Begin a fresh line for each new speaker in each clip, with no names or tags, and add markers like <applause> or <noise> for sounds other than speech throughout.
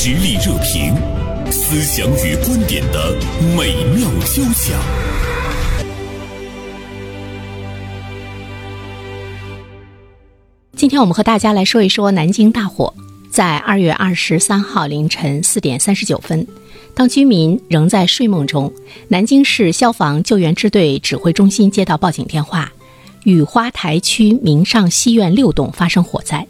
实力热评，思想与观点的美妙交响。
今天我们和大家来说一说南京大火。在二月二十三号凌晨四点三十九分，当居民仍在睡梦中，南京市消防救援支队指挥中心接到报警电话，雨花台区明上西苑六栋发生火灾。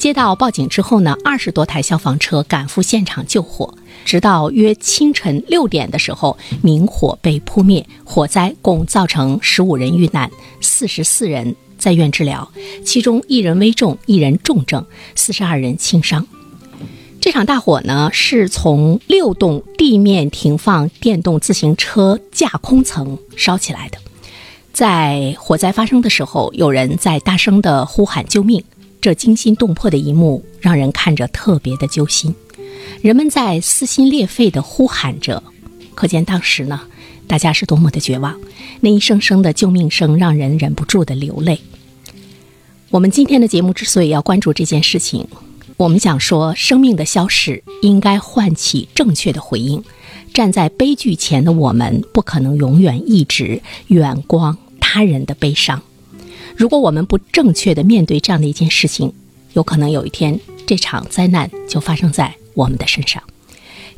接到报警之后呢，二十多台消防车赶赴现场救火，直到约清晨六点的时候，明火被扑灭。火灾共造成十五人遇难，四十四人。在院治疗，其中一人危重，一人重症，四十二人轻伤。这场大火呢，是从六栋地面停放电动自行车架空层烧起来的。在火灾发生的时候，有人在大声的呼喊救命，这惊心动魄的一幕让人看着特别的揪心。人们在撕心裂肺的呼喊着，可见当时呢，大家是多么的绝望。那一声声的救命声，让人忍不住的流泪。我们今天的节目之所以要关注这件事情，我们想说，生命的消逝应该唤起正确的回应。站在悲剧前的我们，不可能永远一直远观他人的悲伤。如果我们不正确的面对这样的一件事情，有可能有一天这场灾难就发生在我们的身上。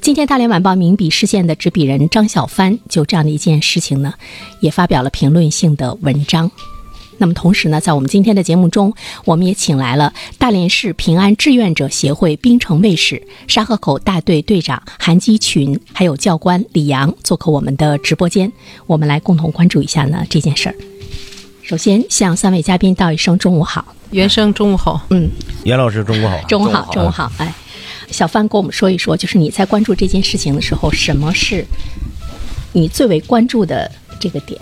今天，《大连晚报》名笔视线的执笔人张小帆就这样的一件事情呢，也发表了评论性的文章。那么同时呢，在我们今天的节目中，我们也请来了大连市平安志愿者协会滨城卫士沙河口大队队长韩基群，还有教官李阳做客我们的直播间，我们来共同关注一下呢这件事儿。首先向三位嘉宾道一声中午好，
袁生中午好，
嗯，
袁老师中午好，
中午好，中午好，哎，小范跟我们说一说，就是你在关注这件事情的时候，什么是你最为关注的这个点？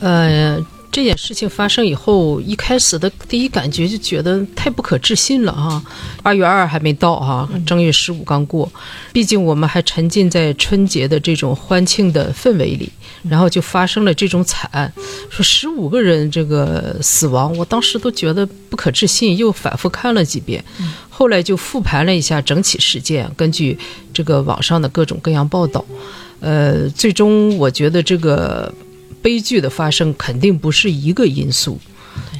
呃。这件事情发生以后，一开始的第一感觉就觉得太不可置信了哈。二月二还没到哈，正月十五刚过，毕竟我们还沉浸在春节的这种欢庆的氛围里，然后就发生了这种惨案，说十五个人这个死亡，我当时都觉得不可置信，又反复看了几遍，后来就复盘了一下整起事件，根据这个网上的各种各样报道，呃，最终我觉得这个。悲剧的发生肯定不是一个因素，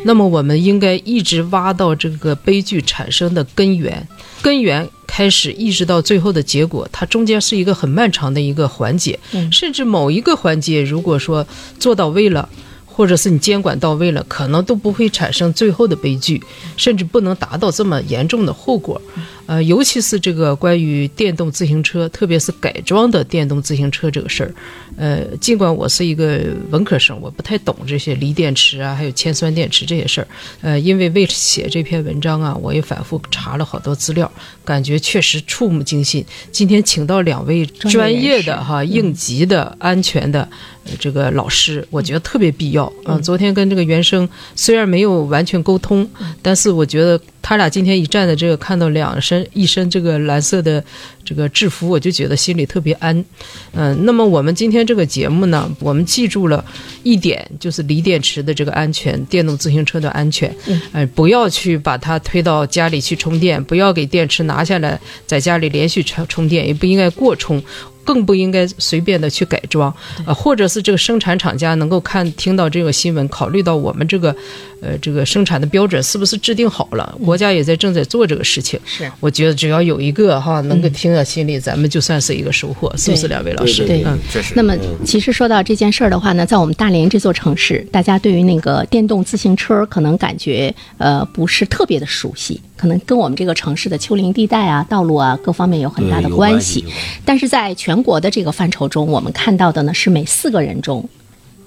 那么我们应该一直挖到这个悲剧产生的根源，根源开始一直到最后的结果，它中间是一个很漫长的一个环节，甚至某一个环节如果说做到位了。或者是你监管到位了，可能都不会产生最后的悲剧，甚至不能达到这么严重的后果。呃，尤其是这个关于电动自行车，特别是改装的电动自行车这个事儿，呃，尽管我是一个文科生，我不太懂这些锂电池啊，还有铅酸电池这些事儿。呃，因为为写这篇文章啊，我也反复查了好多资料，感觉确实触目惊心。今天请到两位专业的哈应急的安全的。这个老师，我觉得特别必要。嗯，昨天跟这个原生虽然没有完全沟通，但是我觉得他俩今天一站在这个，看到两身一身这个蓝色的这个制服，我就觉得心里特别安。嗯，那么我们今天这个节目呢，我们记住了一点，就是锂电池的这个安全，电动自行车的安全。嗯，哎，不要去把它推到家里去充电，不要给电池拿下来在家里连续充充电，也不应该过充。更不应该随便的去改装，呃，或者是这个生产厂家能够看听到这个新闻，考虑到我们这个，呃，这个生产的标准是不是制定好了？国家也在正在做这个事情。
是，
我觉得只要有一个哈能够听到心里，咱们就算是一个收获，是不是？两位老师，
对，
嗯，确实。
那么，其实说到这件事儿的话呢，在我们大连这座城市，大家对于那个电动自行车可能感觉呃不是特别的熟悉。可能跟我们这个城市的丘陵地带啊、道路啊各方面有很大的关系，但是在全国的这个范畴中，我们看到的呢是每四个人中，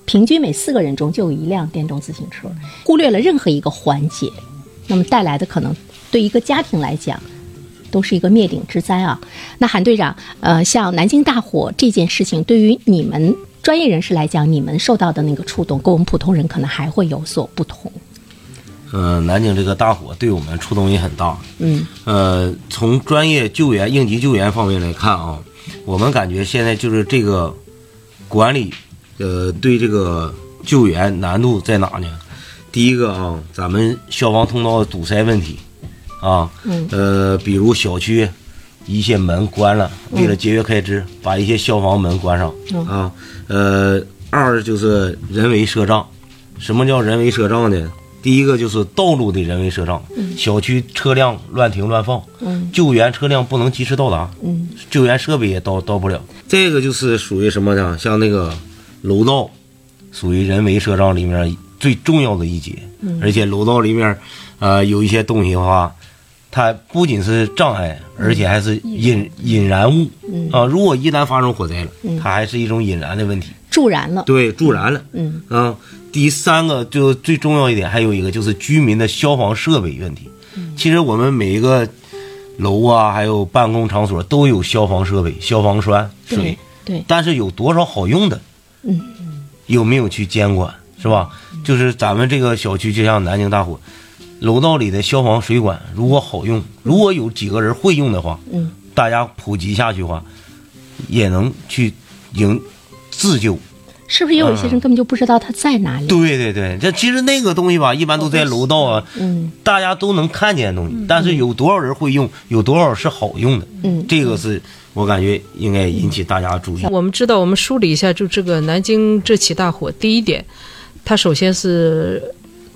平均每四个人中就有一辆电动自行车，忽略了任何一个环节，那么带来的可能对一个家庭来讲，都是一个灭顶之灾啊。那韩队长，呃，像南京大火这件事情，对于你们专业人士来讲，你们受到的那个触动，跟我们普通人可能还会有所不同。
嗯，南京这个大火对我们触动也很大。
嗯，
呃，从专业救援、应急救援方面来看啊，我们感觉现在就是这个管理，呃，对这个救援难度在哪呢？第一个啊，咱们消防通道堵塞问题啊，呃，比如小区一些门关了，为了节约开支，把一些消防门关上啊。呃，二就是人为设障。什么叫人为设障呢？第一个就是道路的人为设障，小区车辆乱停乱放，救援车辆不能及时到达，救援设备也到到不了。这个就是属于什么呢？像那个楼道，属于人为设障里面最重要的一节。而且楼道里面，呃，有一些东西的话，它不仅是障碍，而且还是引引燃物啊。如果一旦发生火灾了，它还是一种引燃的问题，
助燃了。
对，助燃了。
嗯
啊，第三个就最重要一点，还有一个就是居民的消防设备问题。其实我们每一个楼啊，还有办公场所都有消防设备、消防栓、水
对，对，
但是有多少好用的？
嗯，
有没有去监管，是吧？就是咱们这个小区，就像南京大火，楼道里的消防水管如果好用，如果有几个人会用的话，
嗯，
大家普及下去的话，也能去营自救。
是不是也有一些人根本就不知道它在哪里？
对对对，这其实那个东西吧，一般都在楼道啊，
嗯。
大家都能看见的东西，但是有多少人会用，有多少是好用的，
嗯，
这个是我感觉应该引起大家注意。
我们知道，我们梳理一下，就这个南京这起大火，第一点，它首先是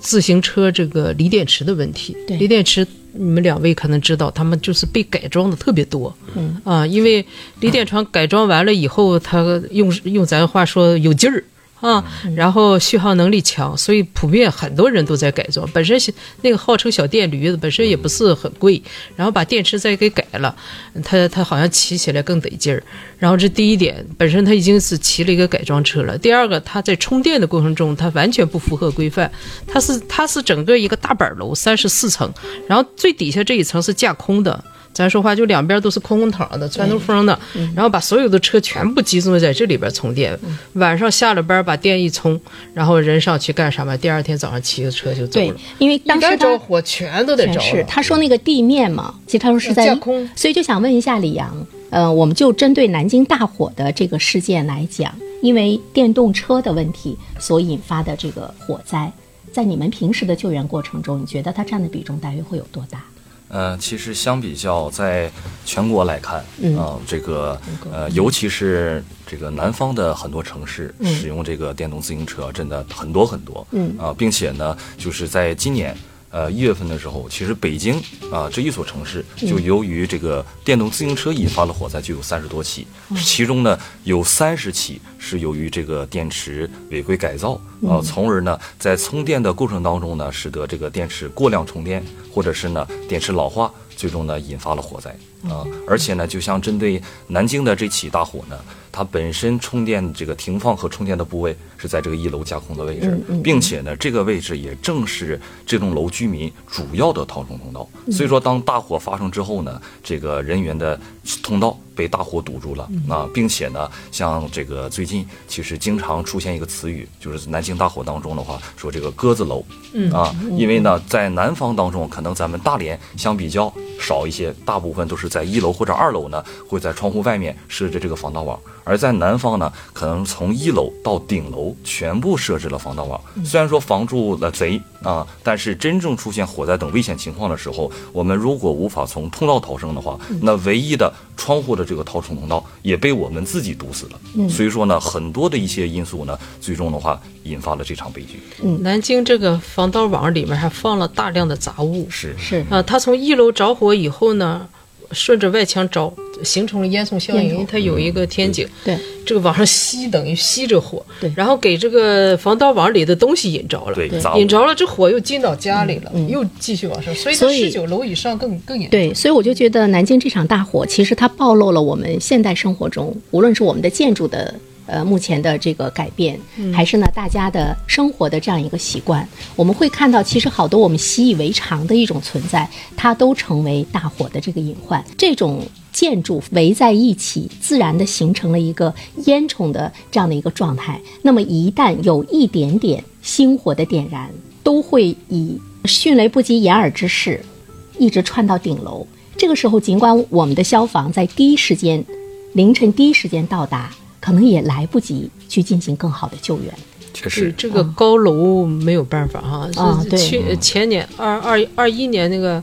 自行车这个锂电池的问题。锂电池，你们两位可能知道，他们就是被改装的特别多。
嗯
啊，因为锂电池改装完了以后，它用用咱话说有劲儿。啊，然后续航能力强，所以普遍很多人都在改装。本身是那个号称小电驴子，本身也不是很贵，然后把电池再给改了，它它好像骑起来更得劲儿。然后这第一点，本身它已经是骑了一个改装车了。第二个，它在充电的过程中，它完全不符合规范。它是它是整个一个大板楼，三十四层，然后最底下这一层是架空的。咱说话就两边都是空空堂的、穿透风的，然后把所有的车全部集中在这里边充电。晚上下了班把电一充，然后人上去干啥嘛？第二天早上骑着车就走了
对
了。，
因为当时他
着火，全都得着
全是。他说那个地面嘛，其实他说是在所以就想问一下李阳，呃，我们就针对南京大火的这个事件来讲，因为电动车的问题所引发的这个火灾，在你们平时的救援过程中，你觉得它占的比重大约会有多大？
呃，其实相比较在全国来看，
嗯
啊、这个呃，尤其是这个南方的很多城市
嗯
使用这个电动自行车真的很多很多，
嗯
啊、并且呢，就是在今年。呃，一月份的时候，其实北京啊、这一所城市就由于这个电动自行车引发的火灾就有三十多起，其中呢有三十起是由于这个电池违规改造，啊，从而呢在充电的过程当中呢，使得这个电池过量充电，或者是呢电池老化，最终呢引发了火灾啊。而且呢，就像针对南京的这起大火呢，它本身充电这个停放和充电的部位是在这个一楼架空的位置，并且呢，这个位置也正是这栋楼居民主要的逃生通道。所以说，当大火发生之后呢，这个人员的通道被大火堵住了啊，并且呢，像这个最近其实经常出现一个词语，就是南京大火当中的话，说这个鸽子楼，啊，因为呢，在南方当中，可能咱们大连相比较少一些，大部分都是在一楼或者二楼呢，会在窗户外面设置这个防盗网。而在南方呢，可能从一楼到顶楼全部设置了防盗网。虽然说防住了贼啊，但是真正出现火灾等危险情况的时候，我们如果无法从通道逃生的话，那唯一的窗户的这个逃生通道也被我们自己堵死了。所以说呢，很多的一些因素呢，最终的话引发了这场悲剧。
嗯南京这个防盗网里面还放了大量的杂物，
是
是
啊，它从一楼着火以后呢，顺着外墙着，形成了烟囱效应，因为它有一个天井，
对，
这个往上吸，等于吸着火，
对。
然后给这个防盗网里的东西引着了，
对
引着了，这火又进到家里了，又继续往上，所以它
所以
十九楼以上更更严重。
对，所以我就觉得南京这场大火，其实它暴露了我们现代生活中，无论是我们的建筑的呃目前的这个改变，还是呢大家的生活的这样一个习惯，我们会看到，其实好多我们习以为常的一种存在，它都成为大火的这个隐患。这种建筑围在一起，自然的形成了一个烟囱的这样的一个状态。那么一旦有一点点星火的点燃，都会以迅雷不及掩耳之势，一直窜到顶楼。这个时候，尽管我们的消防在第一时间、凌晨第一时间到达，可能也来不及去进行更好的救援。
确实，
这个高楼没有办法哈，
啊对
是去前年二二二一年那个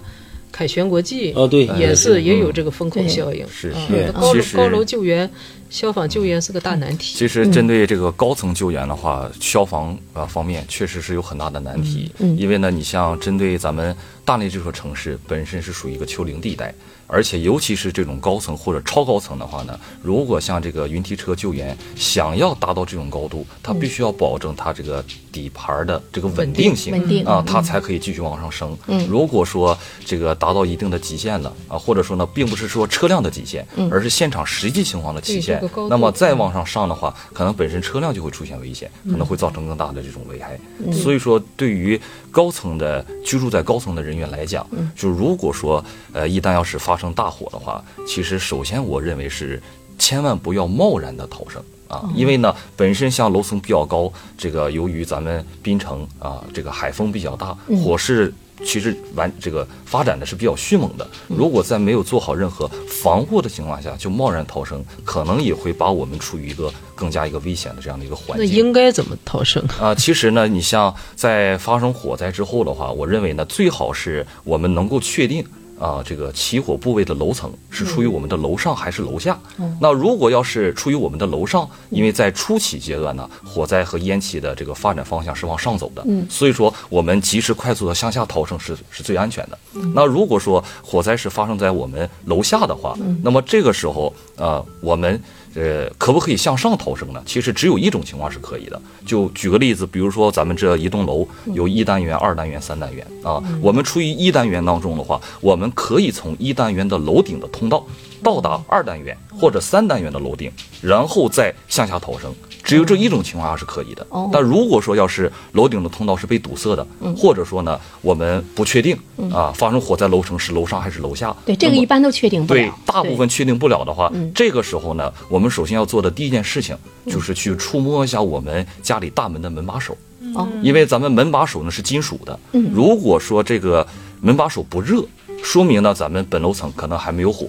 凯旋国际
哦对。
也是
嗯。
也有这个风口效应。
是
是。高楼高楼救援、消防救援是个大难题。
其实针对这个高层救援的话，消防啊方面确实是有很大的难题。
嗯。
因为呢，你像针对咱们大内这座城市本身是属于一个丘陵地带，而且尤其是这种高层或者超高层的话呢，如果像这个云梯车救援想要达到这种高度，它必须要保证它这个底盘的这个稳定性，
稳定
啊
嗯，
它才可以继续往上升。
嗯。
如果说这个达到一定的极限了啊，或者说呢，并不是说车辆的极限，而是现场实际情况的极限那么再往上上的话，可能本身车辆就会出现危险，可能会造成更大的这种危害。所以说，对于高层的居住在高层的人员来讲，就如果说呃一旦要是发生大火的话，其实首先我认为是千万不要贸然的逃生。啊，因为呢，本身像楼层比较高，这个由于咱们滨城啊，这个海风比较大，火势其实完这个发展的是比较迅猛的。如果在没有做好任何防护的情况下就贸然逃生，可能也会把我们处于一个更加一个危险的这样的一个环境那。
应该怎么逃生？
啊、其实呢，你像在发生火灾之后的话，我认为呢，最好是我们能够确定。啊，这个起火部位的楼层是处于我们的楼上还是楼下？那如果要是处于我们的楼上，因为在初期阶段呢，火灾和烟气的这个发展方向是往上走的，所以说我们及时快速的向下逃生是是最安全的。那如果说火灾是发生在我们楼下的话，那么这个时候，呃，我们呃，可不可以向上逃生呢？其实只有一种情况是可以的。就举个例子，比如说咱们这一栋楼有一单元、二单元、三单元啊，我们处于一单元当中的话，我们可以从一单元的楼顶的通道到达二单元或者三单元的楼顶，然后再向下逃生。只有这一种情况下是可以的。
哦。
但如果说要是楼顶的通道是被堵塞的，或者说呢我们不确定啊发生火灾楼层是楼上还是楼下，
对，这个一般都确定不了。
对，大部分确定不了的话，
嗯。
这个时候呢，我们首先要做的第一件事情就是去触摸一下我们家里大门的门把手，
哦，
因为咱们门把手呢是金属的，
嗯。
如果说这个门把手不热，说明呢咱们本楼层可能还没有火。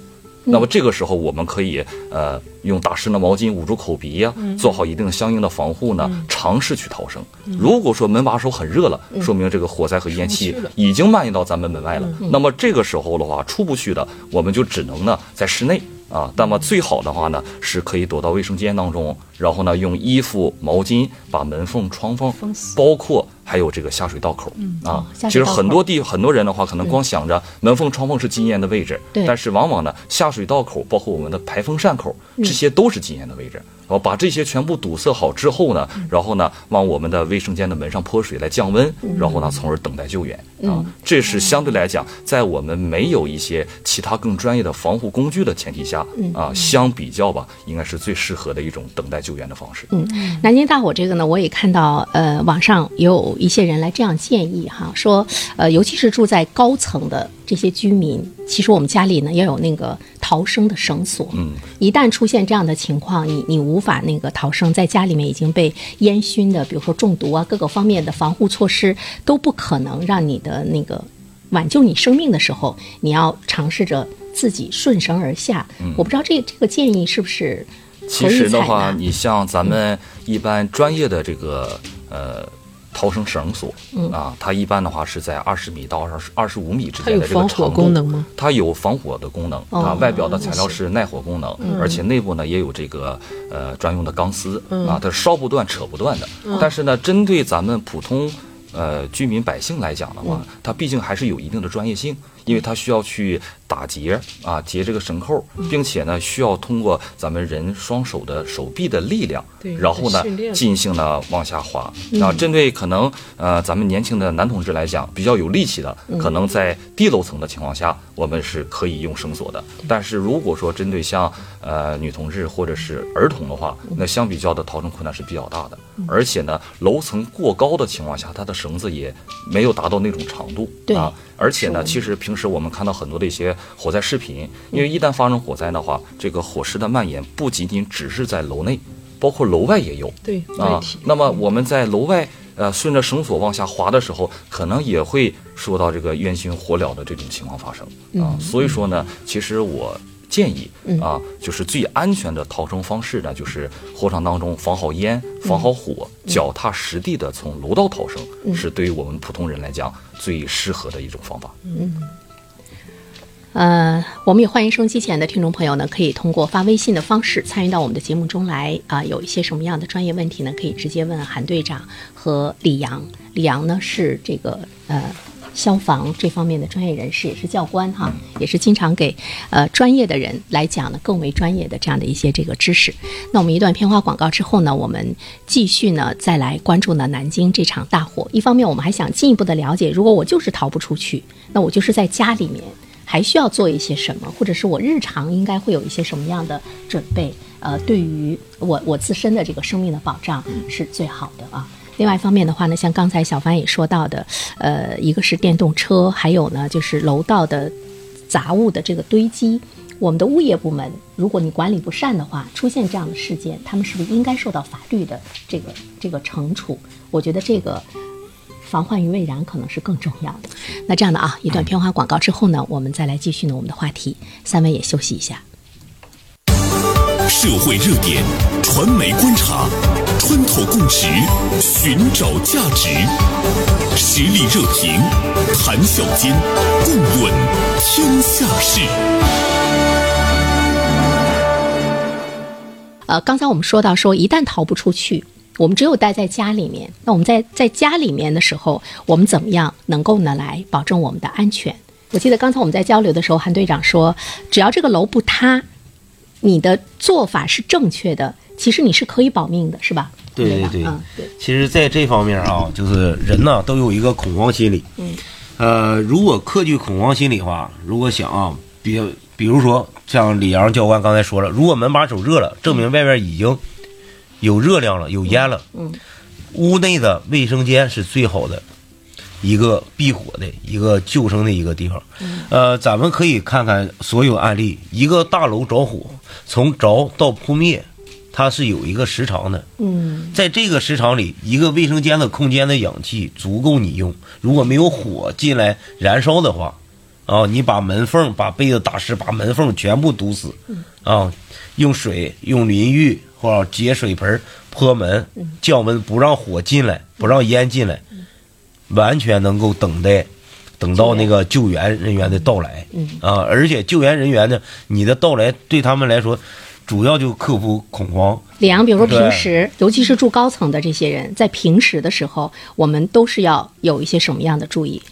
嗯。
那么这个时候，我们可以呃用打湿的毛巾捂住口鼻呀、
嗯。
做好一定相应的防护呢，尝试去逃生。如果说门把手很热了，
嗯。
说明这个火灾和烟气已经蔓延到咱们门外了。那么这个时候的话，出不去的，我们就只能呢在室内啊。那么最好的话呢，是可以躲到卫生间当中，然后呢用衣服、毛巾把门缝、窗缝，包括还有这个下水道口啊。其实很多地很多人的话，可能光想着门缝、窗缝是禁烟的位置，
对
但是往往呢下水道口，包括我们的排风扇口，这些都是禁烟的位置。然后把这些全部堵塞好之后呢，然后呢往我们的卫生间的门上泼水来降温，然后呢从而等待救援啊。这是相对来讲，在我们没有一些其他更专业的防护工具的前提下啊，相比较吧，应该是最适合的一种等待救援的方式。
嗯南京大火这个呢，我也看到，呃，网上也有一些人来这样建议哈，说，呃，尤其是住在高层的这些居民，其实我们家里呢要有那个逃生的绳索，
嗯，
一旦出现这样的情况，你你无法那个逃生，在家里面已经被烟熏的，比如说中毒啊，各个方面的防护措施都不可能让你的那个挽救你生命的时候，你要尝试着自己顺绳而下。我不知道这这个建议是不是
其实的话，
纳？
你像咱们一般专业的这个呃逃生绳索、
嗯。
啊，它一般的话是在二十米到二十二十五米之间的这个
防火
长度。
功能吗？
它有防火的功能啊，
哦
外表的材料是耐火功能，
嗯。
而且内部呢也有这个呃专用的钢丝
嗯。
啊，它烧不断、扯不断的。但是呢，针对咱们普通呃居民百姓来讲的话，
嗯。
它毕竟还是有一定的专业性，因为它需要去打结啊，结这个绳扣，
嗯
并且呢需要通过咱们人双手的手臂的力量
对，
然后呢
训练
进行了往下滑。啊，针对可能呃咱们年轻的男同志来讲比较有力气的，可能在低楼层的情况下，我们是可以用绳索的。但是如果说针对像呃女同志或者是儿童的话，那相比较的逃生困难是比较大的。而且呢，楼层过高的情况下，它的绳子也没有达到那种长度啊。而且呢，其实平时我们看到很多的一些火灾视频，因为一旦发生火灾的话，这个火势的蔓延不仅仅只是在楼内，包括楼外也有。
对，
啊。，那么我们在楼外呃顺着绳索往下滑的时候，可能也会受到这个烟熏火燎的这种情况发生啊。所以说呢，其实我建议啊，就是最安全的逃生方式呢，就是火场当中防好烟、防好火，脚踏实地的从楼道逃生，是对于我们普通人来讲最适合的一种方法。
呃，我们也欢迎收音机前的听众朋友呢，可以通过发微信的方式参与到我们的节目中来啊、有一些什么样的专业问题呢？可以直接问韩队长和李阳。李阳呢是这个呃消防这方面的专业人士，也是教官哈，也是经常给呃专业的人来讲呢更为专业的这样的一些这个知识。那我们一段片花广告之后呢，我们继续呢再来关注呢南京这场大火。一方面，我们还想进一步的了解，如果我就是逃不出去，那我就是在家里面。还需要做一些什么，或者是我日常应该会有一些什么样的准备？呃，对于我我自身的这个生命的保障是最好的啊。另外一方面的话呢，像刚才小帆也说到的，呃，一个是电动车，还有呢就是楼道的杂物的这个堆积。我们的物业部门，如果你管理不善的话，出现这样的事件，他们是不是应该受到法律的这个这个惩处？我觉得这个。防患于未然可能是更重要的。那这样的啊，一段片花广告之后呢，我们再来继续呢我们的话题。三位也休息一下。
社会热点，传媒观察，穿透共识，寻找价值，实力热评，谈笑间，共论天下事。
呃，刚才我们说到说，一旦逃不出去，我们只有待在家里面。那我们在在家里面的时候，我们怎么样能够呢来保证我们的安全？我记得刚才我们在交流的时候，韩队长说，只要这个楼不塌，你的做法是正确的，其实你是可以保命的，是吧？
对对对
嗯，对，
其实，在这方面啊，就是人呐都有一个恐慌心理。
嗯。
呃，如果克据恐慌心理的话，如果想啊，比比如说像李阳教官刚才说了，如果门把手热了，证明外边已经有热量了，有烟了。
嗯。
屋内的卫生间是最好的一个避火的一个救生的一个地方。呃，咱们可以看看所有案例，一个大楼着火，从着到扑灭，它是有一个时长的。
嗯
在这个时长里，一个卫生间的空间的氧气足够你用。如果没有火进来燃烧的话，啊，你把门缝、把被子打湿，把门缝全部堵死，啊，用水、用淋浴或者接水盆泼门，降温，不让火进来，不让烟进来，完全能够等待。等到那个救援人员的到来，啊，而且救援人员呢，你的到来对他们来说，主要就克服恐慌，
李阳，比如说平时，尤其是住高层的这些人，在平时的时候，我们都是要有一些什么样的注意？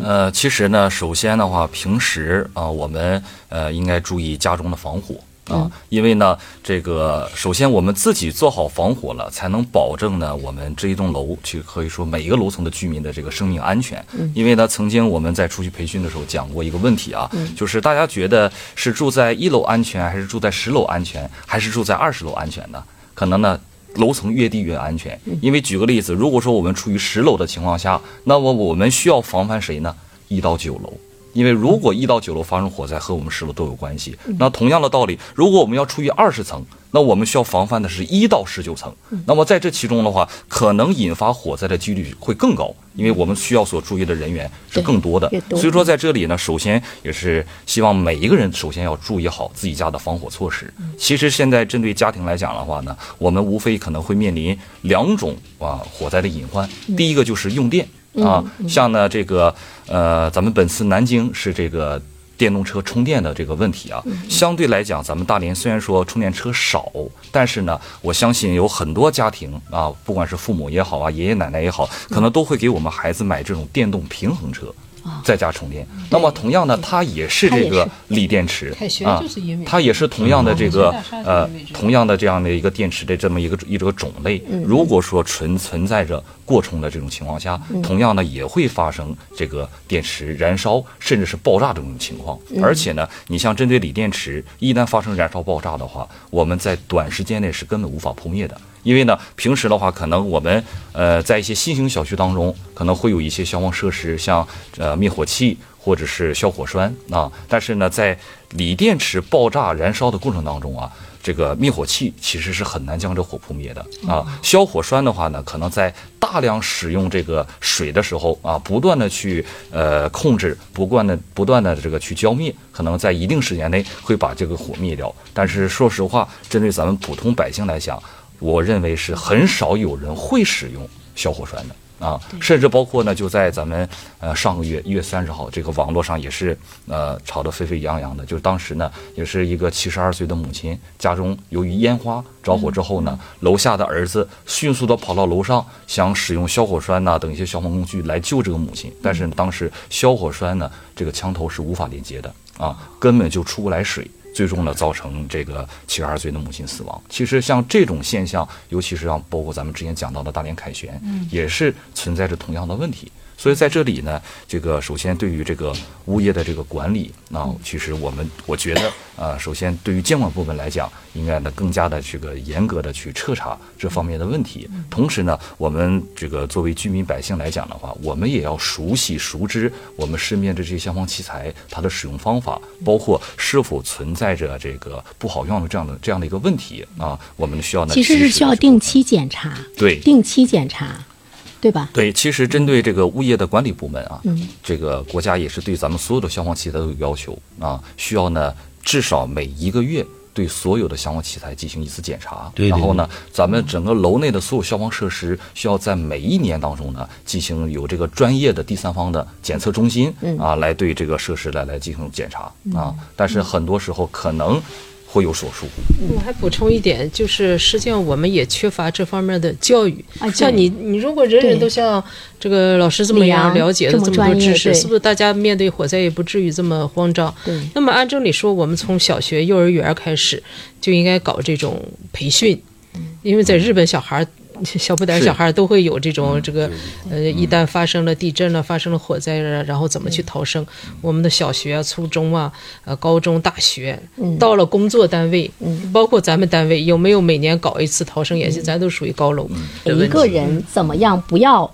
呃，其实呢，首先的话，平时啊、我们呃应该注意家中的防火啊，因为呢，这个首先我们自己做好防火了，才能保证呢我们这一栋楼，去可以说每一个楼层的居民的这个生命安全。因为呢，曾经我们在出去培训的时候讲过一个问题啊，就是大家觉得是住在一楼安全，还是住在十楼安全，还是住在二十楼安全呢？可能呢。楼层越低越安全，因为举个例子，如果说我们处于十楼的情况下，那么我们需要防范谁呢？一到九楼，因为如果一到九楼发生火灾，和我们十楼都有关系。那同样的道理，如果我们要处于二十层，那我们需要防范的是一到十九层。那么在这其中的话，可能引发火灾的几率会更高，因为我们需要所注意的人员是更多的。
多
所以说在这里呢，首先也是希望每一个人首先要注意好自己家的防火措施。其实现在针对家庭来讲的话呢，我们无非可能会面临两种啊火灾的隐患，第一个就是用电。啊，像呢这个呃，咱们本次南京是这个电动车充电的这个问题啊，相对来讲，咱们大连虽然说充电车少，但是呢，我相信有很多家庭啊，不管是父母也好啊，爷爷奶奶也好，可能都会给我们孩子买这种电动平衡车。在家充电，那么同样呢，它也是这个锂电池啊。它也是同样的这个呃同样的这样的一个电池的这么一个一个种类。如果说存存在着过充的这种情况下，同样呢也会发生这个电池燃烧甚至是爆炸这种情况。而且呢，你像针对锂电池，一旦发生燃烧爆炸的话，我们在短时间内是根本无法扑灭的。因为呢，平时的话，可能我们呃在一些新型小区当中，可能会有一些消防设施，像呃灭火器或者是消火栓啊。但是呢，在锂电池爆炸燃烧的过程当中啊，这个灭火器其实是很难将这火扑灭的啊。消火栓的话呢，可能在大量使用这个水的时候啊，不断的去呃控制，不断的不断的这个去浇灭，可能在一定时间内会把这个火灭掉。但是说实话，针对咱们普通百姓来讲，我认为是很少有人会使用消火栓的。啊，甚至包括呢，就在咱们呃上个月一月三十号，这个网络上也是呃吵得沸沸扬扬的，就是当时呢，也是一个七十二岁的母亲，家中由于烟花着火之后呢，楼下的儿子迅速的跑到楼上，想使用消火栓呐、等一些消防工具来救这个母亲，但是当时消火栓呢，这个枪头是无法连接的啊，根本就出不来水。最终呢，造成这个七十二岁的母亲死亡。其实像这种现象，尤其是像包括咱们之前讲到的大连凯旋，也是存在着同样的问题。所以在这里呢，这个首先对于这个物业的这个管理，那其实我们我觉得，呃，首先对于监管部门来讲，应该呢更加的这个严格的去彻查这方面的问题。同时呢，我们这个作为居民百姓来讲的话，我们也要熟悉熟知我们身边的这些消防器材它的使用方法，包括是否存在着这个不好用的这样的这样的一个问题啊，我们需要呢
其实是需要定期检查，
对
定期检查，对吧？
对，其实针对这个物业的管理部门啊，
嗯
这个国家也是对咱们所有的消防器材都有要求啊，需要呢至少每一个月对所有的消防器材进行一次检查。
对对
然后呢，咱们整个楼内的所有消防设施需要在每一年当中呢进行有这个专业的第三方的检测中心、
嗯
啊来对这个设施来来进行检查啊。但是很多时候可能会有所疏忽。
我还补充一点，就是实际上我们也缺乏这方面的教育。
啊
像你，你如果人人都像这个老师这么样了解了
这么
多知识，是不是大家面对火灾也不至于这么慌张？
对
那么按正理说，我们从小学、幼儿园开始就应该搞这种培训，因为在日本小孩儿。小不点儿小孩儿都会有这种这个，呃，一旦发生了地震了，发生了火灾了，然后怎么去逃生？我们的小学啊、初中啊、呃、高中、大学，到了工作单位，包括咱们单位，有没有每年搞一次逃生演习？咱都属于高楼的
一。个人怎么样不要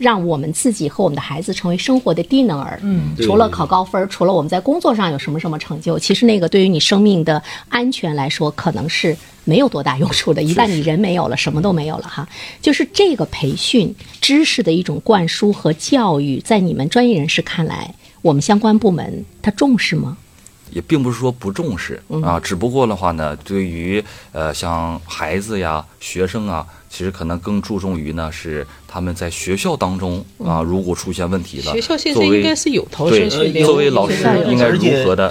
让我们自己和我们的孩子成为生活的低能儿？嗯，除了考高分，除了我们在工作上有什么什么成就，其实那个对于你生命的安全来说，可能是没有多大用处的。一旦你人没有了，什么都没有了哈。就是这个培训知识的一种灌输和教育，在你们专业人士看来，我们相关部门他重视吗？
也并不是说不重视
嗯。
啊，只不过的话呢，对于呃像孩子呀、学生啊，其实可能更注重于呢是他们在学校当中啊，如果出现问题了，
学校现在
作为
应该是有逃
对
生训练，
作为老师应该如何的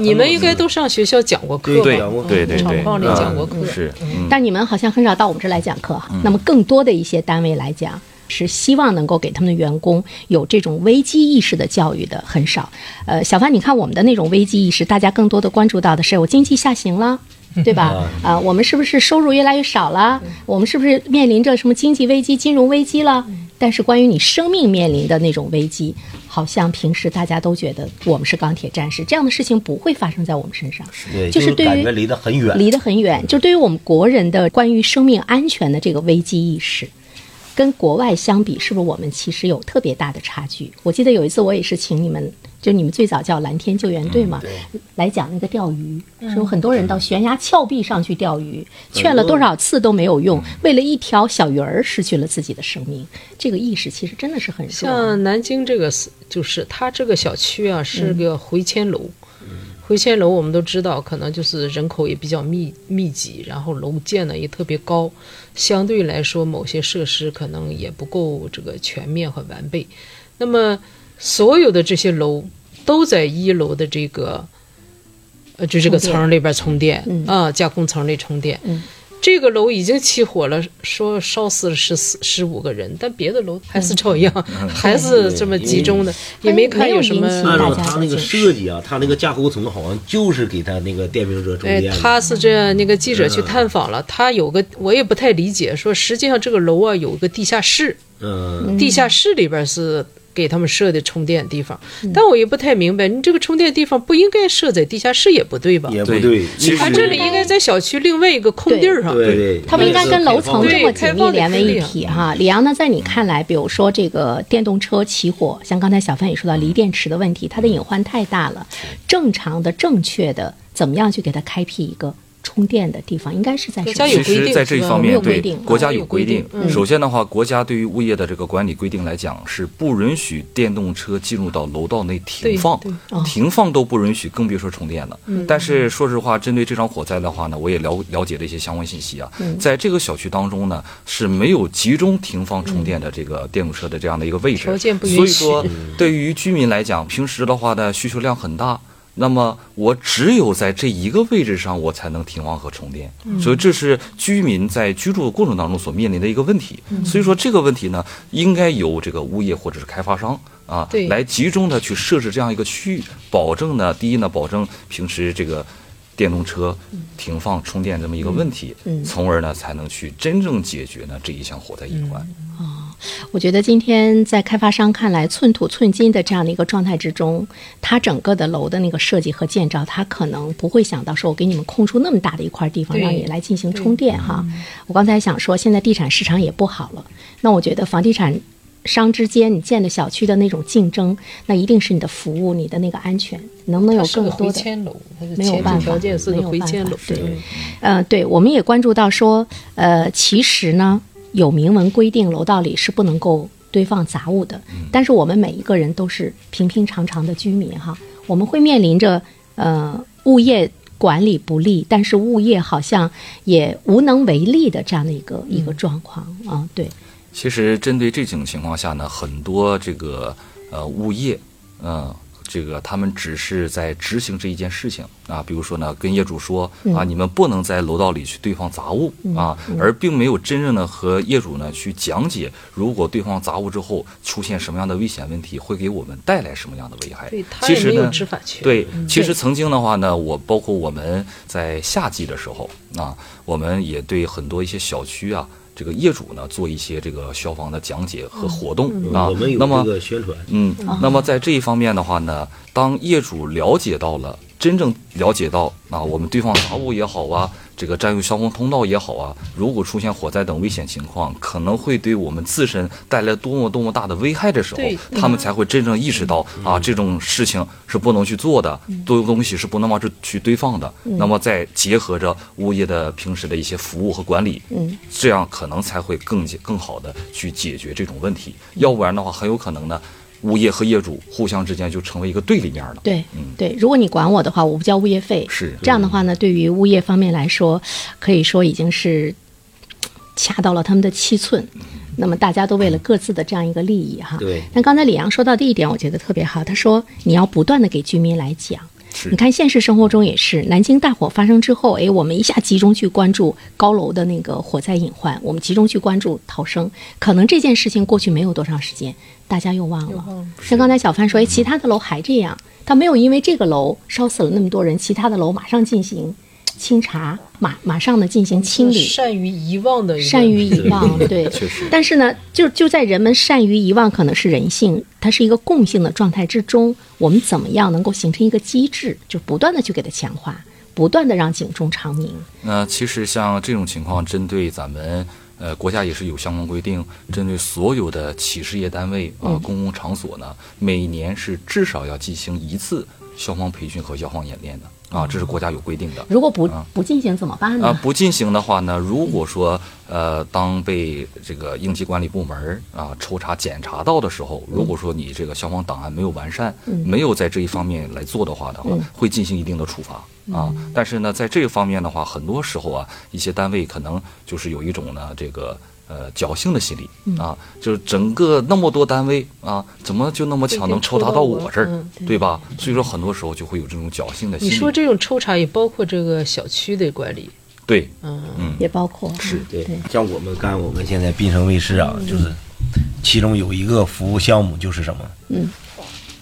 你们应该都上学校讲过课吧？
对对对对，
厂矿里
啊
讲过课。
是嗯。
但你们好像很少到我们这来讲课哈。那么更多的一些单位来讲，是希望能够给他们的员工有这种危机意识的教育的很少。呃，小范，你看我们的那种危机意识，大家更多的关注到的是我经济下行了。<laughs> 对吧？啊、我们是不是收入越来越少了？我们是不是面临着什么经济危机、金融危机了？但是关于你生命面临的那种危机，好像平时大家都觉得我们是钢铁战士，这样的事情不会发生在我们身上。
对，
就是对于
感觉离得很远。
离得很远。就对于我们国人的关于生命安全的这个危机意识，跟国外相比，是不是我们其实有特别大的差距？我记得有一次我也是请你们，就你们最早叫蓝天救援队嘛，来讲那个钓鱼，是有很多人到悬崖峭壁上去钓鱼，劝了多少次都没有用，为了一条小鱼儿失去了自己的生命。这个意识其实真的是很弱。
像南京这个是，就是它这个小区啊是个回迁楼，回迁楼我们都知道，可能就是人口也比较密密集，然后楼建的也特别高，相对来说某些设施可能也不够这个全面和完备。那么所有的这些楼都在一楼的这个，呃，就这个层儿里边充电
嗯
啊，加工层里充电。
嗯
这个楼已经起火了，说烧死了十四十五个人，但别的楼还是照样，<laughs> 还是这么集中的，也没看有什么。
他那个设计啊，他那个架构层好像就是给他那个电瓶车充
哎
电，的。
他是这样，那个记者去探访了，他有个我也不太理解，说实际上这个楼啊有个地下室，
嗯，
地下室里边是给他们设的充电地方，但我也不太明白，你这个充电地方不应该设在地下室也不对吧？
也不对，
其实
他这里应该在小区另外一个空地儿上。
对对，
他们应该跟楼层这么紧密连为一体哈。李阳呢，在你看来，比如说这个电动车起火，像刚才小范也说到锂电池的问题，它的隐患太大了。正常的、正确的，怎么样去给它开辟一个充电的地方？应该是在什么
国家有规定
其实，在这一方面，对
没有规定
国家
啊有规
定首先的话，国家对于物业的这个管理规定来讲，是不允许电动车进入到楼道内停放，
哦。
停放都不允许，更别说充电了。但是说实话，针对这场火灾的话呢，我也了了解了一些相关信息啊，在这个小区当中呢是没有集中停放充电的这个电动车的这样的一个位置，
条件不允许。
所以说，对于居民来讲，平时的话呢需求量很大。那么我只有在这一个位置上，我才能停放和充电，
嗯。
所以这是居民在居住的过程当中所面临的一个问题。
嗯。
所以说这个问题呢，应该由这个物业或者是开发商啊，来集中的去设置这样一个区域，保证呢，第一呢，保证平时这个电动车停放充电这么一个问题，
嗯。
从而呢才能去真正解决呢这一项火灾隐患。
我觉得今天在开发商看来，寸土寸金的这样的一个状态之中，它整个的楼的那个设计和建造，它可能不会想到说，我给你们空出那么大的一块地方，让你来进行充电哈。我刚才想说，现在地产市场也不好了，那我觉得房地产商之间你建的小区的那种竞争，那一定是你的服务、你的那个安全，能不能有更多的？
回迁楼，它是
没有办法
条件是个
没有办
回迁楼，
法对呃，对，我们也关注到说，呃，其实呢，有明文规定楼道里是不能够堆放杂物的，但是我们每一个人都是平平常常的居民哈，我们会面临着呃物业管理不力，但是物业好像也无能为力的这样的一个、一个状况啊，对，
其实针对这种情况下呢，很多这个呃物业，嗯、这个他们只是在执行这一件事情啊，比如说呢，跟业主说啊，你们不能在楼道里去堆放杂物啊，而并没有真正的和业主呢去讲解，如果堆放杂物之后出现什么样的危险问题，会给我们带来什么样的危害其实呢，
执法权。
对，其实曾经的话呢，我包括我们在夏季的时候啊，我们也对很多一些小区啊，这个业主呢做一些这个消防的讲解和活动啊。
我们有
那么
这个宣传，
嗯，那么在这一方面的话呢，当业主了解到了，真正了解到啊，我们堆放杂物也好啊，这个占用消防通道也好啊，如果出现火灾等危险情况，可能会对我们自身带来多么多么大的危害的时候，他们才会真正意识到啊，这种事情是不能去做的，多东西是不能往这去堆放的。那么再结合着物业的平时的一些服务和管理，
嗯，
这样可能才会更更好的去解决这种问题。要不然的话，很有可能呢，物业和业主互相之间就成为一个对立面了。
对，对，如果你管我的话，我不交物业费。
是
这样的话呢，对于物业方面来说，可以说已经是掐到了他们的七寸。那么大家都为了各自的这样一个利益哈。
对
但刚才李阳说到的一点，我觉得特别好。他说你要不断的给居民来讲。
是
你看，现实生活中也是，南京大火发生之后，哎，我们一下集中去关注高楼的那个火灾隐患，我们集中去关注逃生。可能这件事情过去没有多长时间，大家又忘了。像刚才小范说，哎，其他的楼还这样，他没有因为这个楼烧死了那么多人，其他的楼马上进行 <tsk> 清查，马马上的进行清理。
善于遗忘的一个
善于遗忘，<laughs> 对，
确实
但是呢，就就在人们善于遗忘可能是人性，它是一个共性的状态之中，我们怎么样能够形成一个机制，就不断的去给它强化，不断的让警钟长鸣。
那其实像这种情况，针对咱们呃国家也是有相关规定，针对所有的企事业单位啊、公共场所呢，每年是至少要进行一次消防培训和消防演练的啊，这是国家有规定的。
如果不不进行怎么办呢？
啊，不进行的话呢，如果说呃，当被这个应急管理部门啊抽查检查到的时候，如果说你这个消防档案没有完善，没有在这一方面来做的话的话，会进行一定的处罚啊。但是呢，在这个方面的话，很多时候啊，一些单位可能就是有一种呢这个。呃，侥幸的心理啊，就是整个那么多单位啊，怎么就那么巧能抽查到我这儿，
嗯
对吧？所以说，很多时候就会有这种侥幸的心理。
你说这种抽查也包括这个小区的管理，
对，
嗯，
也包括
是对
对，
像我们干我们现在滨城卫视啊，就是其中有一个服务项目就是什么，
嗯，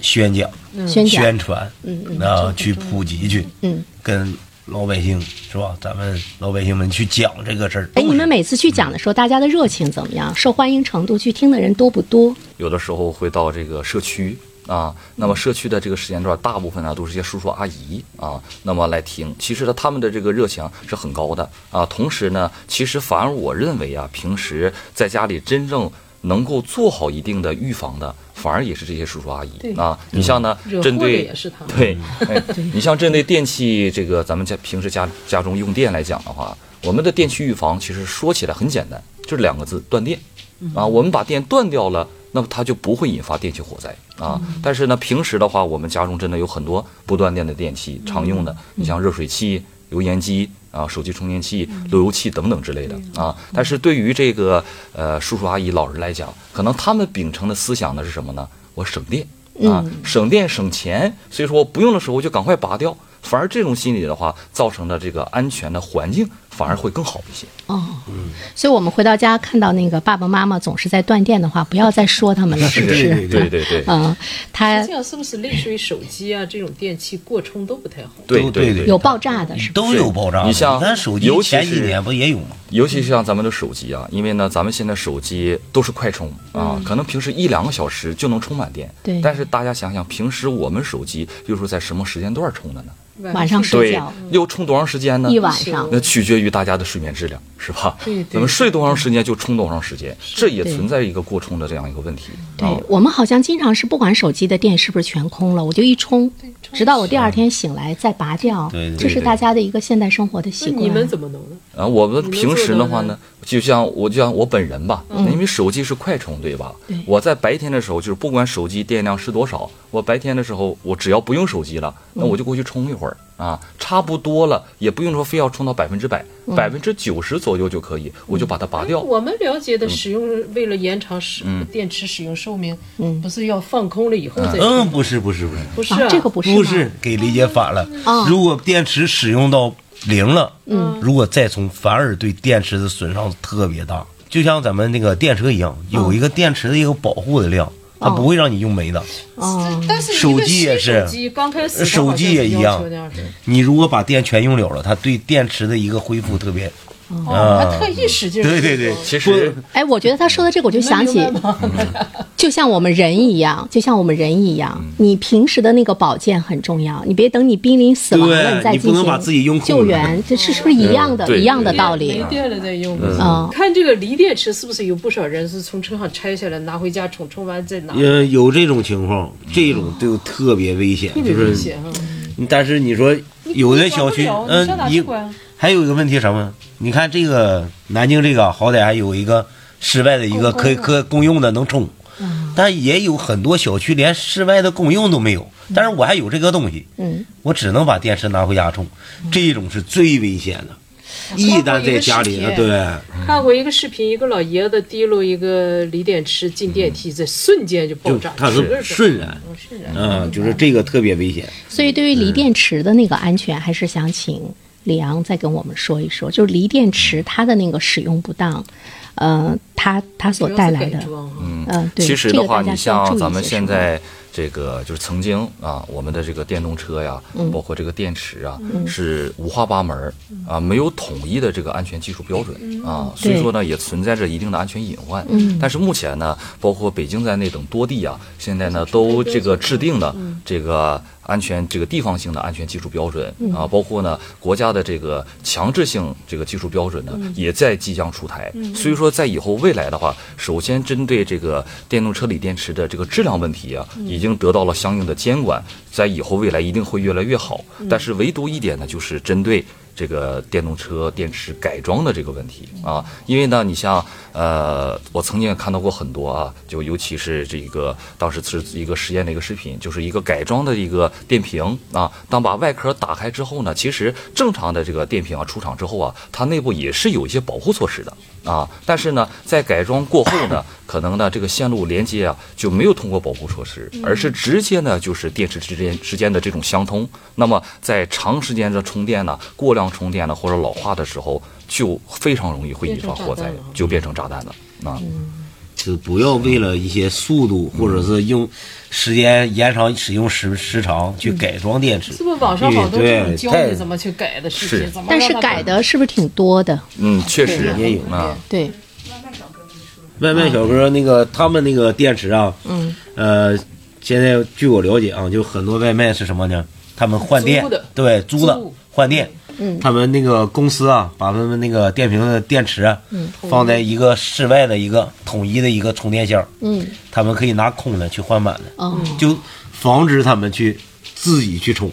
宣讲、
宣，
宣传，
嗯嗯
啊，去普及去，
嗯，
跟老百姓是吧？咱们老百姓们去讲这个事儿。
哎，你们每次去讲的时候，大家的热情怎么样？受欢迎程度，去听的人多不多？
有的时候会到这个社区啊，那么社区的这个时间段，大部分呢都是一些叔叔阿姨啊，那么来听。其实呢，他们的这个热情是很高的啊。同时呢，其实反而我认为啊，平时在家里真正能够做好一定的预防的，反而也是这些叔叔阿姨
对
啊。你像呢，针对。对，<laughs> 哎，你像针对电器这个咱们家平时家家中用电来讲的话，我们的电器预防其实说起来很简单，就是两个字：断电。啊，我们把电断掉了，那么它就不会引发电器火灾啊。但是呢，平时的话，我们家中真的有很多不断电的电器，常用的，你像热水器、油烟机啊、手机充电器、路由器等等之类的啊。但是对于这个呃叔叔阿姨、老人来讲，可能他们秉承的思想呢是什么呢？我省电啊，省电省钱，所以说不用的时候就赶快拔掉。反而这种心理的话，造成的这个安全的环境反而会更好一些。
哦，嗯所以我们回到家看到那个爸爸妈妈总是在断电的话，不要再说他们了，是不是？
对
对对对
嗯，他
这样是不是类似于手机啊这种电器过充都不太好？
对
对
对
有爆炸的，是吧？
都有爆炸。
你像
咱手机
尤其
前几
是
年不也有吗？
尤其是像咱们的手机啊，因为呢，咱们现在手机都是快充啊，
嗯
可能平时一两个小时就能充满电。
对
但是大家想想，平时我们手机又是在什么时间段充的呢？
晚上睡
对
觉，
又充多长时间呢？
一晚上
那取决于大家的睡眠质量，是吧？
对对
咱们睡多长时间就充多长时间，这也存在一个过充的这样一个问题。
对
啊，
我们好像经常是不管手机的电是不是全空了，我就一充，直到我第二天醒来再拔掉。
对对
这是大家的一个现代生活的习惯。
那你们怎么能呢？
啊，我们平时的话呢，就像我就像我本人吧，因为手机是快充，对吧？
对
我在白天的时候，就是不管手机电量是多少，我白天的时候，我只要不用手机了，那我就过去充一会儿啊，差不多了，也不用说非要充到百分之百，百分之九十左右就可以，我就把它拔掉。
我们了解的使用，为了延长使电池使用寿命，不是要放空了以后再
嗯，
充？
不是不是不是，
啊
不是啊，，
这个不是
不是给理解反了
哦。
如果电池使用到零了，嗯，如果再充，反而对电池的损伤特别大。就像咱们那个电车一样，有一个电池的一个保护的量，它不会让你用没的。
哦，
但是
手机也是
手机刚开始
手机也一样你如果把电全用了了，它对电池的一个恢复特别。
哦，他特意使劲儿
对对对，
其实
哎，我觉得他说的这个，我就想起，<laughs> 就像我们人一样，就像我们人一样，
嗯
你平时的那个保健很重要，你别等你濒临死亡了，你再
你不
进行
能把自己用
救援，<laughs> 这是是不是一样的？
对
一样的道理
没。电了再用。
嗯
看这个锂电池是不是有不少人是从车上拆下来拿回家充，充完再拿？
呃，有这种情况，这种就特别危险，
特别
就是
危险啊！
但是你说有的小区，嗯
你？
还有一个问题什么？你看这个南京这个好歹还有一个室外的一个可以可公用的能充，但也有很多小区连室外的公用都没有。但是我还有这个东西，
嗯，
我只能把电池拿回家充，这种是最危险的。一旦在家里，
看过一个视频
对，
看过一个视频，一个老爷子提溜一个锂电池进电梯，这瞬间就爆炸，
就它是瞬燃，
嗯瞬燃。
嗯，就是这个特别危险。
所以对于锂电池的那个安全，还是想请李昂再跟我们说一说，就是锂电池它的那个使用不当，呃，它它所带来的，
嗯，
嗯，对，
其实的话，
这个大家
你
需要注意
像咱们
些什么
现在这个就是曾经啊，我们的这个电动车呀，
嗯。
包括这个电池啊，是五花八门儿啊，没有统一的这个安全技术标准啊，所以说呢，也存在着一定的安全隐患。
嗯。
但是目前呢，包括北京在内等多地啊，现在呢都这个制定了这个。安全这个地方性的安全技术标准啊，包括呢国家的这个强制性这个技术标准呢，也在即将出台。所以说，在以后未来的话，首先针对这个电动车锂电池的这个质量问题啊，已经得到了相应的监管，在以后未来一定会越来越好。但是唯独一点呢，就是针对。这个电动车电池改装的这个问题啊，因为呢，你像呃，我曾经也看到过很多啊，就尤其是这个当时是一个实验的一个视频，就是一个改装的一个电瓶啊，当把外壳打开之后呢，其实正常的这个电瓶啊出厂之后啊，它内部也是有一些保护措施的。啊，但是呢，在改装过后呢，可能呢这个线路连接啊就没有通过保护措施，而是直接呢就是电池之间之间的这种相通，那么在长时间的充电呢，过量充电呢或者老化的时候，就非常容易会引发火灾就变成炸弹了啊。
就不要为了一些速度或者是用时间延长使用时时长去改装电池。
是不是网上好多这种教
对
你怎么去改的视
是
频？
但是改的是不是挺多的？
嗯，确实
也有
啊。
对，
外卖小哥那个他们那个电池啊，
嗯，
呃，现在据我了解啊，就很多外卖是什么呢？他们换电，对，租的换电，
嗯。
他们那个公司啊，把他们那个电瓶的电池嗯放在一个室外的一个统一的一个充电箱，
嗯。
他们可以拿空的去换满的，
嗯，
就防止他们去自己去充，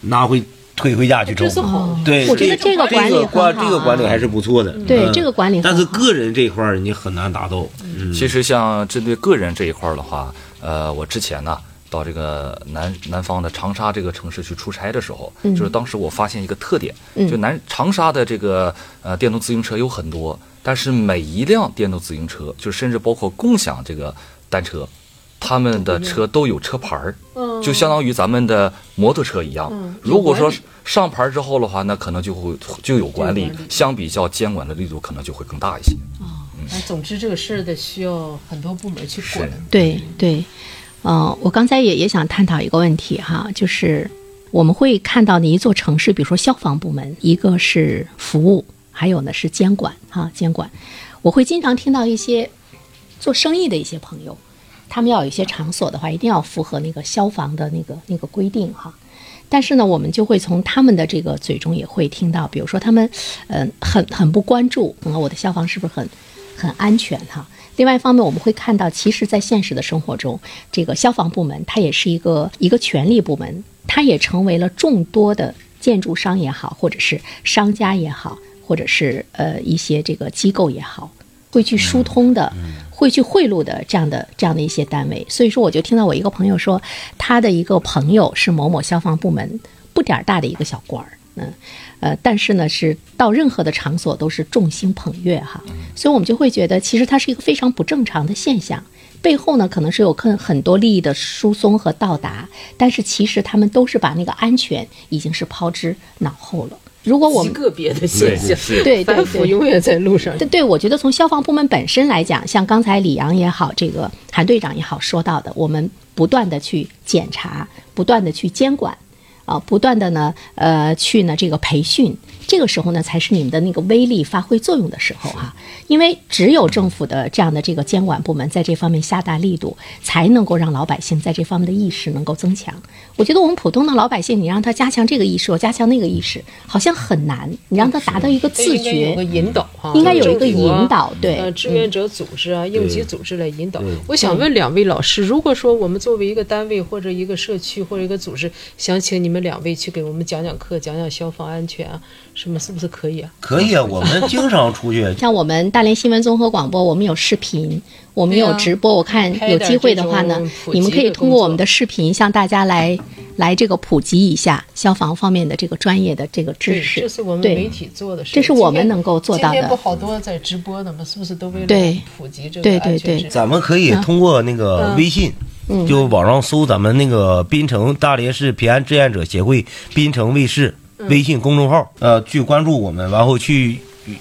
拿回推回家去充。
这。是好。
对，
我觉得这个管理
这个管这个管理还是不错的。
对
嗯
这个管理
但是个人这一块儿你很难达到。嗯，
其实像针对个人这一块儿的话，呃，我之前呢到这个南南方的长沙这个城市去出差的时候，
嗯。
就是当时我发现一个特点，
嗯。
就南长沙的这个呃电动自行车有很多，但是每一辆电动自行车，就甚至包括共享这个单车，他们的车都有车牌儿，
嗯。
就相当于咱们的摩托车一样。
嗯
如果说上牌之后的话，那可能就会就有管理
管理，
相比较监管的力度可能就会更大一些。
哎总之这个事儿得需要很多部门去管。
对对，呃，我刚才也也想探讨一个问题哈，就是我们会看到的一座城市，比如说消防部门，一个是服务，还有呢是监管哈监管。我会经常听到一些做生意的一些朋友，他们要有一些场所的话，一定要符合那个消防的那个那个规定哈。但是呢，我们就会从他们的这个嘴中也会听到，比如说他们，嗯、很很不关注，可能我的消防是不是很很安全哈？另外一方面，我们会看到，其实，在现实的生活中，这个消防部门它也是一个一个权力部门，它也成为了众多的建筑商也好，或者是商家也好，或者是呃一些这个机构也好，会去疏通的，会去贿赂的这样的这样的一些单位。所以说，我就听到我一个朋友说，他的一个朋友是某某消防部门不点儿大的一个小官儿，嗯，呃，但是呢，是到任何的场所都是众星捧月哈，所以我们就会觉得，其实它是一个非常不正常的现象。背后呢，可能是有很很多利益的输送和到达，但是其实他们都是把那个安全已经是抛之脑后了。如果我们
个别的现象，
对对对，
永远在路上。
对对，我觉得从消防部门本身来讲，像刚才李阳也好，这个韩队长也好说到的，我们不断的去检查，不断的去监管，啊，不断的呢，呃，去呢这个培训，这个时候呢，才是你们的那个威力发挥作用的时候哈、因为只有政府的这样的这个监管部门在这方面下大力度，才能够让老百姓在这方面的意识能够增强。我觉得我们普通的老百姓，你让他加强这个意识，我加强那个意识，好像很难。你让他达到一个自觉
应该有个，引导哈，
应该有一个引导对
呃，志愿者组织啊，应急组织来引导。我想问两位老师，如果说我们作为一个单位或者一个社区或者一个组织，想请你们两位去给我们讲讲课，讲讲消防安全啊，什么是不是可以啊？
可以啊，<laughs> 我们经常出去。
像我们大连新闻综合广播，我们有视频，我们有直播。我看有机会的话呢你们可以通过我们的视频向大家来来这个普及一下消防方面的这个专业的这个知，识。
这是我们
对
媒体做的事，
这是我们能够做到的
今天不好多在直播的吗？是不是都为了
对
普及这个
对对对
咱们可以通过那个微信，就网上搜咱们那个滨城大连市平安志愿者协会滨城卫视微信公众号，呃，去关注我们，然后去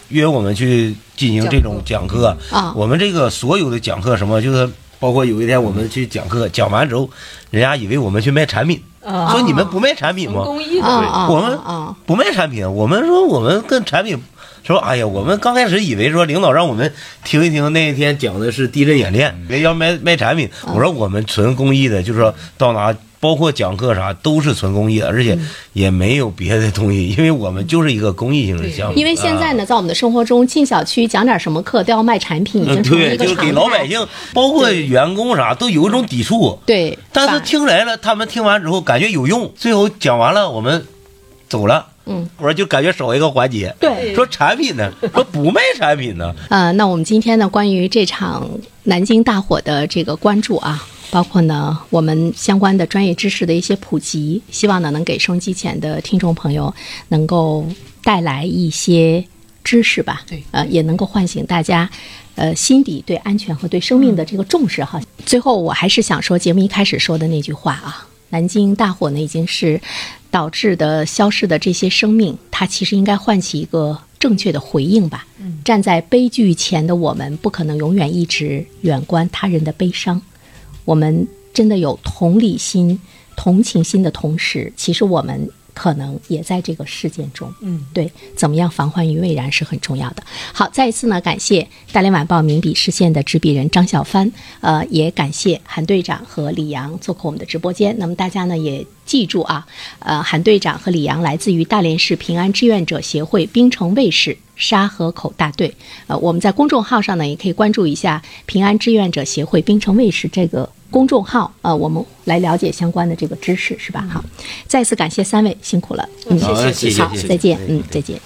约我们去进行这种讲课。
啊
我们这个所有的讲课什么，就是包括有一天我们去讲课，讲完之后，人家以为我们去卖产品，
啊
说你们不卖产品吗？
公益的
啊啊
我们！不卖产品，我们说我们跟产品说，哎呀，我们刚开始以为说领导让我们听一听那一天讲的是地震演练，别要卖卖产品。我说我们纯公益的，就是说到哪包括讲课啥都是纯公益的，而且也没有别的东西，因为我们就是一个公益性的项目。
因为现在呢，在我们的生活中，进小区讲点什么课都要卖产品，已
嗯，
经成为
对，
一个常态。
就是给老百姓，包括员工啥，都有一种抵触。
对，
但是听来了，他们听完之后感觉有用，最后讲完了，我们走了。
嗯，
我说就感觉少一个环节。
对
说产品呢，说不卖产品呢。
呃，那我们今天呢，关于这场南京大火的这个关注啊，包括呢我们相关的专业知识的一些普及，希望呢能给收音机前的听众朋友能够带来一些知识吧，
对
呃，也能够唤醒大家。呃，心底对安全和对生命的这个重视哈。最后，我还是想说节目一开始说的那句话啊，南京大火呢已经是导致的消逝的这些生命，它其实应该唤起一个正确的回应吧。站在悲剧前的我们，不可能永远一直远观他人的悲伤。我们真的有同理心、同情心的同时，其实我们可能也在这个事件中。
嗯，
对，怎么样防患于未然是很重要的。好，再一次呢，感谢大连晚报名笔视线的执笔人张小帆，呃，也感谢韩队长和李阳做客我们的直播间。那么大家呢也记住啊，呃，韩队长和李阳来自于大连市平安志愿者协会冰城卫士沙河口大队。呃，我们在公众号上呢，也可以关注一下平安志愿者协会冰城卫士这个公众号。呃，我们来了解相关的这个知识，是吧？好，再次感谢三位，辛苦了。嗯，
好谢谢
好，
谢谢
再见嗯，再见。